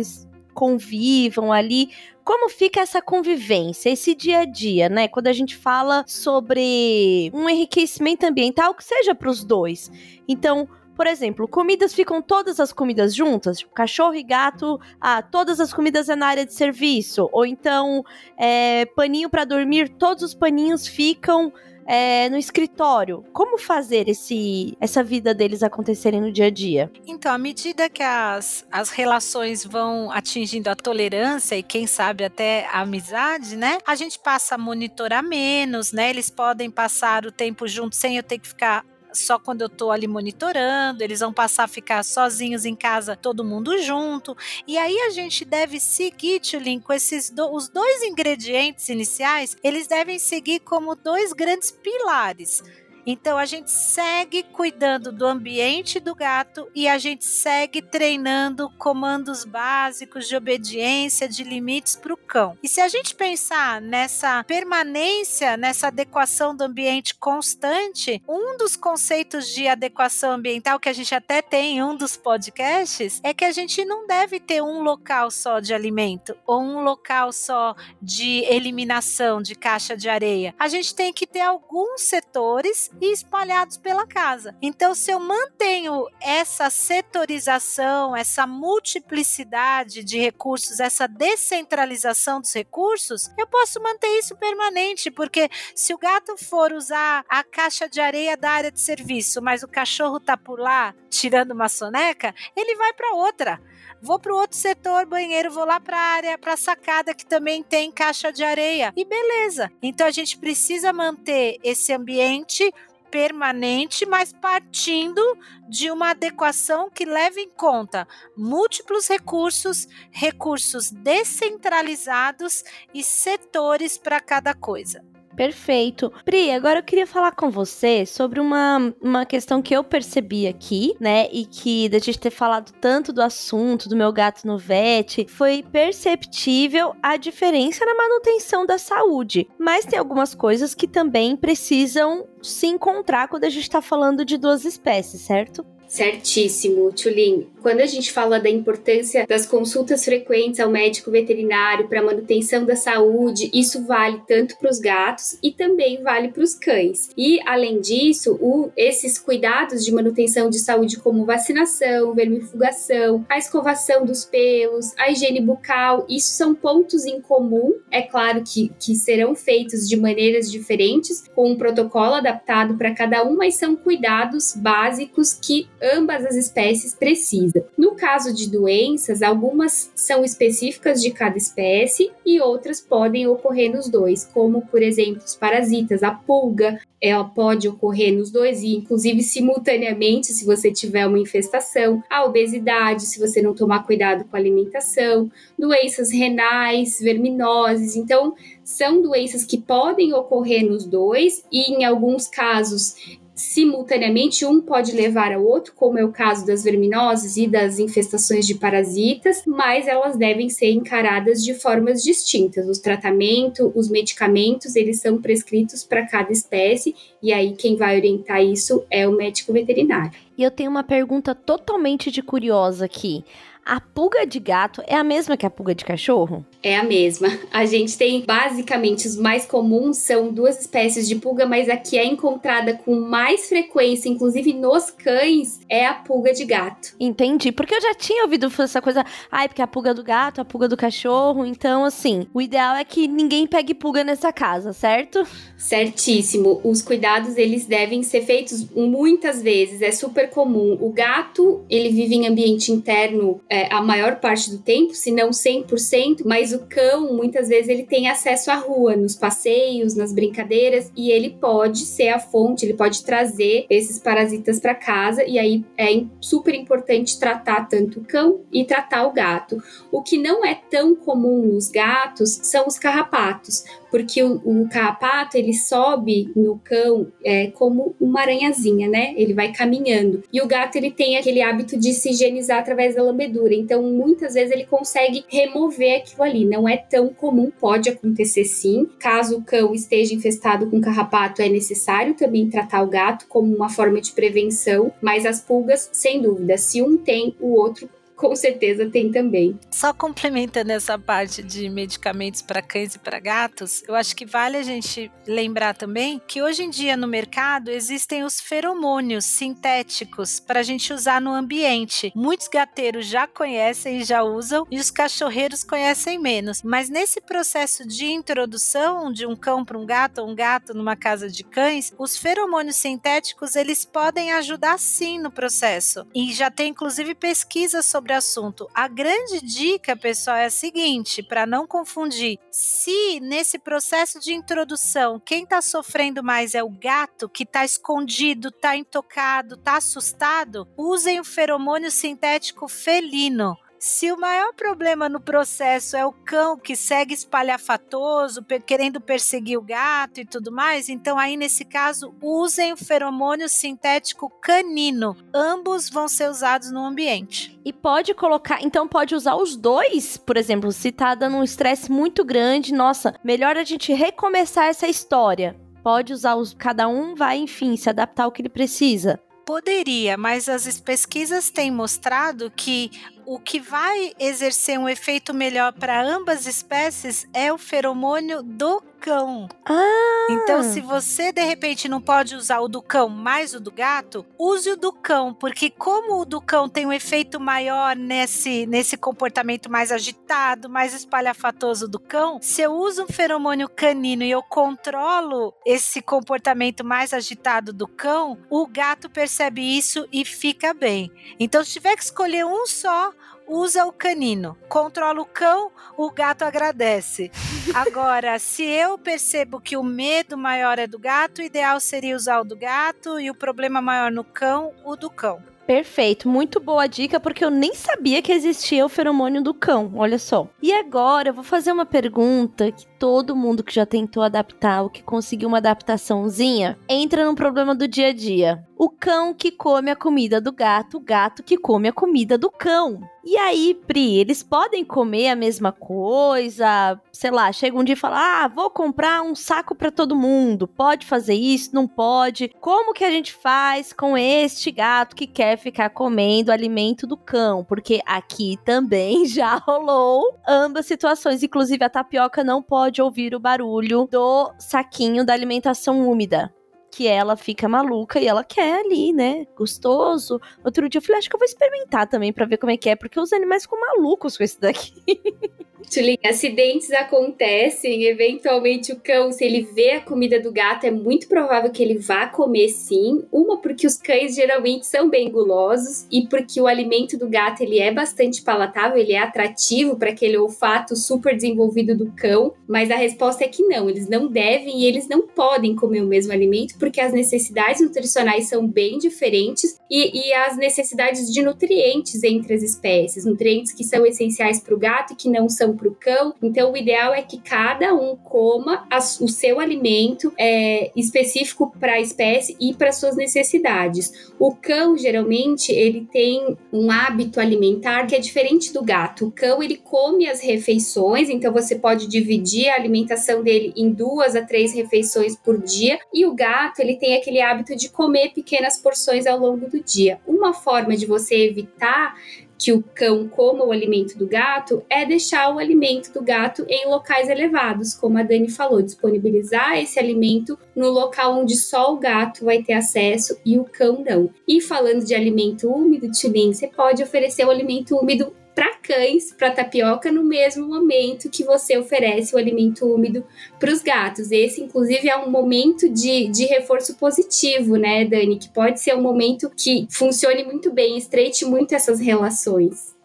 convivam ali como fica essa convivência, esse dia a dia, né? Quando a gente fala sobre um enriquecimento ambiental que seja para os dois. Então, por exemplo, comidas ficam todas as comidas juntas? Tipo, cachorro e gato, ah, todas as comidas é na área de serviço. Ou então, é, paninho para dormir, todos os paninhos ficam é, no escritório. Como fazer esse, essa vida deles acontecerem no dia a dia? Então, à medida que as, as relações vão atingindo a tolerância e quem sabe até a amizade, né? A gente passa a monitorar menos, né? Eles podem passar o tempo juntos sem eu ter que ficar só quando eu tô ali monitorando, eles vão passar a ficar sozinhos em casa, todo mundo junto. E aí a gente deve seguir, Tulin, com esses do, os dois ingredientes iniciais, eles devem seguir como dois grandes pilares então a gente segue cuidando do ambiente do gato e a gente segue treinando comandos básicos de obediência, de limites para o cão. E se a gente pensar nessa permanência, nessa adequação do ambiente constante, um dos conceitos de adequação ambiental que a gente até tem em um dos podcasts é que a gente não deve ter um local só de alimento ou um local só de eliminação de caixa de areia. A gente tem que ter alguns setores e espalhados pela casa. Então, se eu mantenho essa setorização, essa multiplicidade de recursos, essa descentralização dos recursos, eu posso manter isso permanente, porque se o gato for usar a caixa de areia da área de serviço, mas o cachorro tá por lá tirando uma soneca, ele vai para outra vou para o outro setor banheiro, vou lá para a área, para a sacada que também tem caixa de areia. E beleza. Então a gente precisa manter esse ambiente permanente, mas partindo de uma adequação que leve em conta múltiplos recursos, recursos descentralizados e setores para cada coisa. Perfeito. Pri, agora eu queria falar com você sobre uma, uma questão que eu percebi aqui, né? E que, da gente ter falado tanto do assunto do meu gato no vet, foi perceptível a diferença na manutenção da saúde. Mas tem algumas coisas que também precisam se encontrar quando a gente tá falando de duas espécies, certo? Certíssimo, Tulin. Quando a gente fala da importância das consultas frequentes ao médico veterinário para manutenção da saúde, isso vale tanto para os gatos e também vale para os cães. E, além disso, o, esses cuidados de manutenção de saúde, como vacinação, vermifugação, a escovação dos pelos, a higiene bucal, isso são pontos em comum. É claro que, que serão feitos de maneiras diferentes, com um protocolo adaptado para cada um, mas são cuidados básicos que ambas as espécies precisam. No caso de doenças, algumas são específicas de cada espécie e outras podem ocorrer nos dois, como por exemplo os parasitas, a pulga, ela pode ocorrer nos dois e inclusive simultaneamente se você tiver uma infestação, a obesidade, se você não tomar cuidado com a alimentação, doenças renais, verminoses. Então, são doenças que podem ocorrer nos dois e em alguns casos simultaneamente um pode levar ao outro, como é o caso das verminoses e das infestações de parasitas, mas elas devem ser encaradas de formas distintas. Os tratamentos, os medicamentos, eles são prescritos para cada espécie e aí quem vai orientar isso é o médico veterinário. E eu tenho uma pergunta totalmente de curiosa aqui. A pulga de gato é a mesma que a pulga de cachorro? É a mesma. A gente tem basicamente os mais comuns são duas espécies de pulga, mas a que é encontrada com mais frequência, inclusive nos cães, é a pulga de gato. Entendi, porque eu já tinha ouvido essa coisa, ai, porque a pulga do gato, a pulga do cachorro, então assim, o ideal é que ninguém pegue pulga nessa casa, certo? Certíssimo. Os cuidados eles devem ser feitos muitas vezes, é super comum. O gato, ele vive em ambiente interno é, a maior parte do tempo, se não 100%, mas o cão, muitas vezes, ele tem acesso à rua, nos passeios, nas brincadeiras, e ele pode ser a fonte, ele pode trazer esses parasitas para casa, e aí é super importante tratar tanto o cão e tratar o gato. O que não é tão comum nos gatos são os carrapatos porque o, o carrapato ele sobe no cão é, como uma aranhazinha, né? Ele vai caminhando. E o gato ele tem aquele hábito de se higienizar através da lambedura. Então, muitas vezes ele consegue remover aquilo ali. Não é tão comum, pode acontecer sim. Caso o cão esteja infestado com carrapato, é necessário também tratar o gato como uma forma de prevenção. Mas as pulgas, sem dúvida, se um tem, o outro com certeza tem também. Só complementando essa parte de medicamentos para cães e para gatos, eu acho que vale a gente lembrar também que hoje em dia no mercado existem os feromônios sintéticos para a gente usar no ambiente. Muitos gateiros já conhecem e já usam, e os cachorreiros conhecem menos. Mas nesse processo de introdução de um cão para um gato ou um gato numa casa de cães, os feromônios sintéticos eles podem ajudar sim no processo. E já tem inclusive pesquisas sobre sobre o assunto. A grande dica, pessoal, é a seguinte, para não confundir. Se nesse processo de introdução, quem está sofrendo mais é o gato que está escondido, está intocado, está assustado, usem o feromônio sintético felino. Se o maior problema no processo é o cão que segue espalhafatoso, querendo perseguir o gato e tudo mais, então aí nesse caso usem o feromônio sintético canino. Ambos vão ser usados no ambiente. E pode colocar, então pode usar os dois, por exemplo, se tá dando um estresse muito grande, nossa, melhor a gente recomeçar essa história. Pode usar os, cada um vai, enfim, se adaptar ao que ele precisa. Poderia, mas as pesquisas têm mostrado que o que vai exercer um efeito melhor para ambas espécies é o feromônio do cão. Ah. Então, se você de repente não pode usar o do cão mais o do gato, use o do cão, porque como o do cão tem um efeito maior nesse, nesse comportamento mais agitado, mais espalhafatoso do cão, se eu uso um feromônio canino e eu controlo esse comportamento mais agitado do cão, o gato percebe isso e fica bem. Então, se tiver que escolher um só, usa o canino. Controla o cão, o gato agradece. Agora, se eu percebo que o medo maior é do gato, o ideal seria usar o do gato e o problema maior no cão, o do cão. Perfeito, muito boa dica, porque eu nem sabia que existia o feromônio do cão, olha só. E agora eu vou fazer uma pergunta que todo mundo que já tentou adaptar ou que conseguiu uma adaptaçãozinha entra no problema do dia a dia. O cão que come a comida do gato, o gato que come a comida do cão. E aí, Pri, eles podem comer a mesma coisa? Sei lá, chega um dia e fala: "Ah, vou comprar um saco para todo mundo". Pode fazer isso? Não pode? Como que a gente faz com este gato que quer ficar comendo alimento do cão? Porque aqui também já rolou ambas situações, inclusive a tapioca não pode ouvir o barulho do saquinho da alimentação úmida que ela fica maluca e ela quer ali, né? Gostoso. Outro dia eu falei, acho que eu vou experimentar também para ver como é que é, porque os animais ficam malucos com esse daqui. Tulin, acidentes acontecem, eventualmente o cão, se ele vê a comida do gato, é muito provável que ele vá comer sim. Uma porque os cães geralmente são bem gulosos e porque o alimento do gato ele é bastante palatável, ele é atrativo para aquele olfato super desenvolvido do cão, mas a resposta é que não, eles não devem e eles não podem comer o mesmo alimento porque as necessidades nutricionais são bem diferentes e, e as necessidades de nutrientes entre as espécies, nutrientes que são essenciais para o gato e que não são para o cão. Então, o ideal é que cada um coma o seu alimento é, específico para a espécie e para suas necessidades. O cão, geralmente, ele tem um hábito alimentar que é diferente do gato. O cão, ele come as refeições, então você pode dividir a alimentação dele em duas a três refeições por dia. E o gato, ele tem aquele hábito de comer pequenas porções ao longo do dia. Uma forma de você evitar que o cão coma o alimento do gato é deixar o alimento do gato em locais elevados, como a Dani falou, disponibilizar esse alimento no local onde só o gato vai ter acesso e o cão não. E falando de alimento úmido, Tulin, você pode oferecer o alimento úmido para cães, para tapioca, no mesmo momento que você oferece o alimento úmido para os gatos. Esse, inclusive, é um momento de, de reforço positivo, né, Dani? Que pode ser um momento que funcione muito bem, estreite muito essas relações.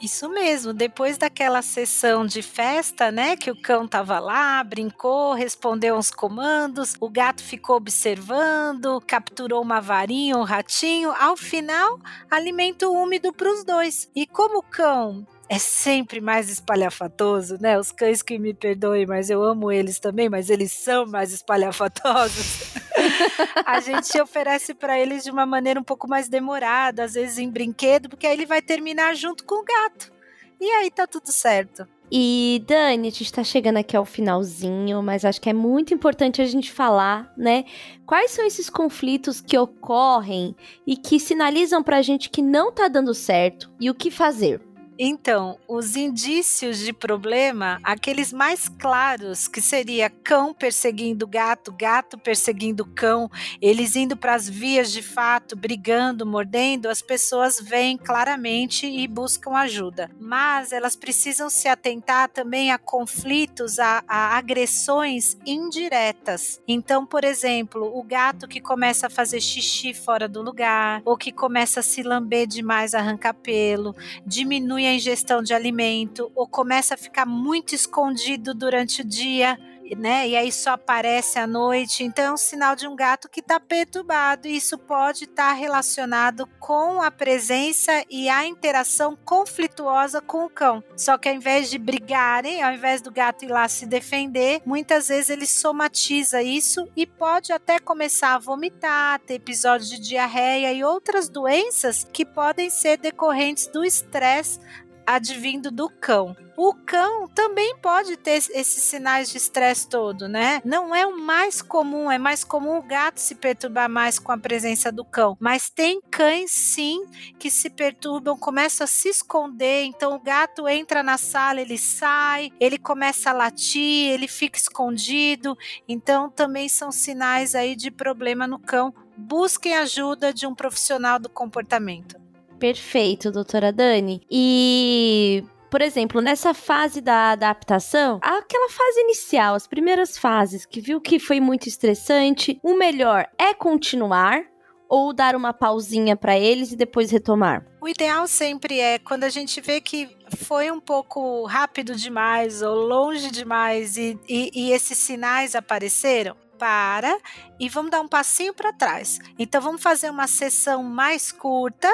Isso mesmo, depois daquela sessão de festa, né, que o cão tava lá, brincou, respondeu uns comandos, o gato ficou observando, capturou uma varinha, um ratinho, ao final, alimento úmido para os dois. E como o cão é sempre mais espalhafatoso, né? Os cães que me perdoem, mas eu amo eles também, mas eles são mais espalhafatosos. a gente oferece para eles de uma maneira um pouco mais demorada, às vezes em brinquedo, porque aí ele vai terminar junto com o gato. E aí tá tudo certo. E Dani, a gente tá chegando aqui ao finalzinho, mas acho que é muito importante a gente falar, né? Quais são esses conflitos que ocorrem e que sinalizam pra gente que não tá dando certo e o que fazer? Então, os indícios de problema, aqueles mais claros, que seria cão perseguindo gato, gato perseguindo cão, eles indo para as vias de fato, brigando, mordendo, as pessoas veem claramente e buscam ajuda. Mas elas precisam se atentar também a conflitos, a, a agressões indiretas. Então, por exemplo, o gato que começa a fazer xixi fora do lugar, ou que começa a se lamber demais, arrancar pelo, diminui a ingestão de alimento ou começa a ficar muito escondido durante o dia, né? E aí só aparece à noite. Então é um sinal de um gato que está perturbado. E isso pode estar tá relacionado com a presença e a interação conflituosa com o cão. Só que ao invés de brigarem, ao invés do gato ir lá se defender, muitas vezes ele somatiza isso e pode até começar a vomitar, ter episódios de diarreia e outras doenças que podem ser decorrentes do estresse advindo do cão. O cão também pode ter esses sinais de estresse todo, né? Não é o mais comum, é mais comum o gato se perturbar mais com a presença do cão. Mas tem cães, sim, que se perturbam, começam a se esconder. Então o gato entra na sala, ele sai, ele começa a latir, ele fica escondido. Então também são sinais aí de problema no cão. Busquem ajuda de um profissional do comportamento. Perfeito, doutora Dani. E por exemplo, nessa fase da adaptação, aquela fase inicial, as primeiras fases, que viu que foi muito estressante, o melhor é continuar ou dar uma pausinha para eles e depois retomar? O ideal sempre é quando a gente vê que foi um pouco rápido demais ou longe demais e, e, e esses sinais apareceram, para e vamos dar um passinho para trás. Então vamos fazer uma sessão mais curta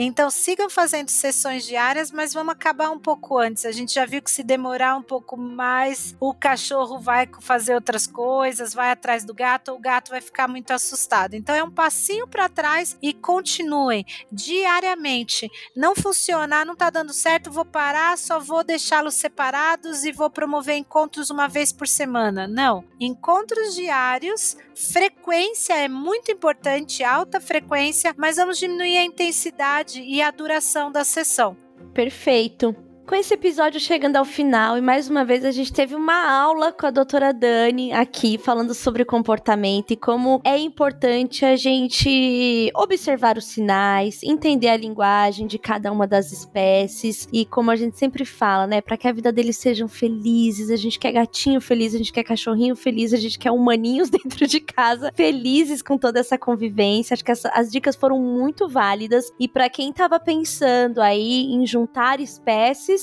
então sigam fazendo sessões diárias, mas vamos acabar um pouco antes. A gente já viu que se demorar um pouco mais, o cachorro vai fazer outras coisas, vai atrás do gato, o gato vai ficar muito assustado. Então é um passinho para trás e continuem diariamente. Não funcionar, não está dando certo, vou parar, só vou deixá-los separados e vou promover encontros uma vez por semana. Não, encontros diários, frequência é muito importante, alta frequência, mas vamos diminuir a intensidade e a duração da sessão. Perfeito. Com esse episódio chegando ao final, e mais uma vez a gente teve uma aula com a doutora Dani aqui, falando sobre comportamento e como é importante a gente observar os sinais, entender a linguagem de cada uma das espécies e como a gente sempre fala, né, para que a vida deles sejam felizes, a gente quer gatinho feliz, a gente quer cachorrinho feliz, a gente quer humaninhos dentro de casa felizes com toda essa convivência. Acho que essa, as dicas foram muito válidas e para quem tava pensando aí em juntar espécies,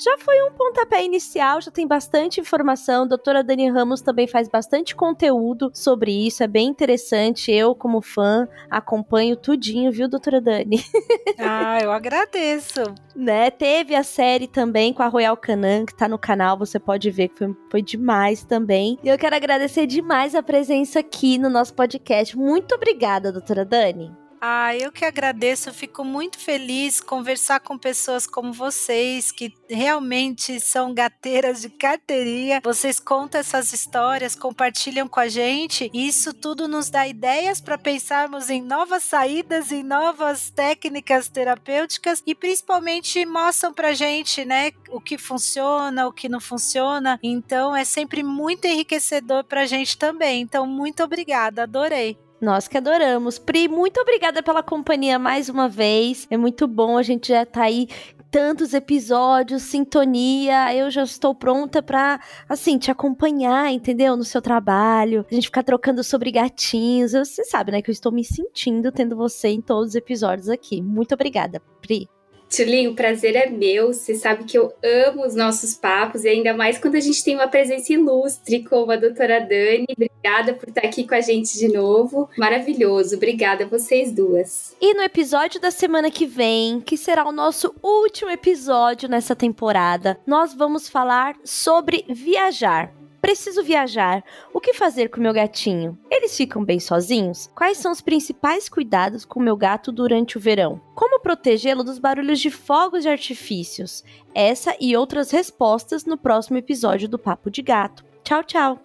já foi um pontapé inicial, já tem bastante informação. A doutora Dani Ramos também faz bastante conteúdo sobre isso, é bem interessante. Eu, como fã, acompanho tudinho, viu, doutora Dani? Ah, eu agradeço. né? Teve a série também com a Royal Canin, que tá no canal, você pode ver que foi, foi demais também. E eu quero agradecer demais a presença aqui no nosso podcast. Muito obrigada, doutora Dani. Ah, eu que agradeço, eu fico muito feliz conversar com pessoas como vocês, que realmente são gateiras de carteirinha. Vocês contam essas histórias, compartilham com a gente, e isso tudo nos dá ideias para pensarmos em novas saídas, em novas técnicas terapêuticas e principalmente mostram pra gente, né, o que funciona, o que não funciona. Então é sempre muito enriquecedor pra gente também. Então, muito obrigada, adorei. Nós que adoramos. Pri, muito obrigada pela companhia mais uma vez. É muito bom, a gente já tá aí tantos episódios, sintonia. Eu já estou pronta para assim te acompanhar, entendeu? No seu trabalho. A gente ficar trocando sobre gatinhos. Você sabe, né, que eu estou me sentindo tendo você em todos os episódios aqui. Muito obrigada, Pri. Tulinho, o prazer é meu. Você sabe que eu amo os nossos papos e ainda mais quando a gente tem uma presença ilustre como a doutora Dani. Obrigada por estar aqui com a gente de novo. Maravilhoso. Obrigada a vocês duas. E no episódio da semana que vem, que será o nosso último episódio nessa temporada, nós vamos falar sobre viajar. Preciso viajar. O que fazer com meu gatinho? Eles ficam bem sozinhos? Quais são os principais cuidados com meu gato durante o verão? Como protegê-lo dos barulhos de fogos de artifícios? Essa e outras respostas no próximo episódio do Papo de Gato. Tchau, tchau!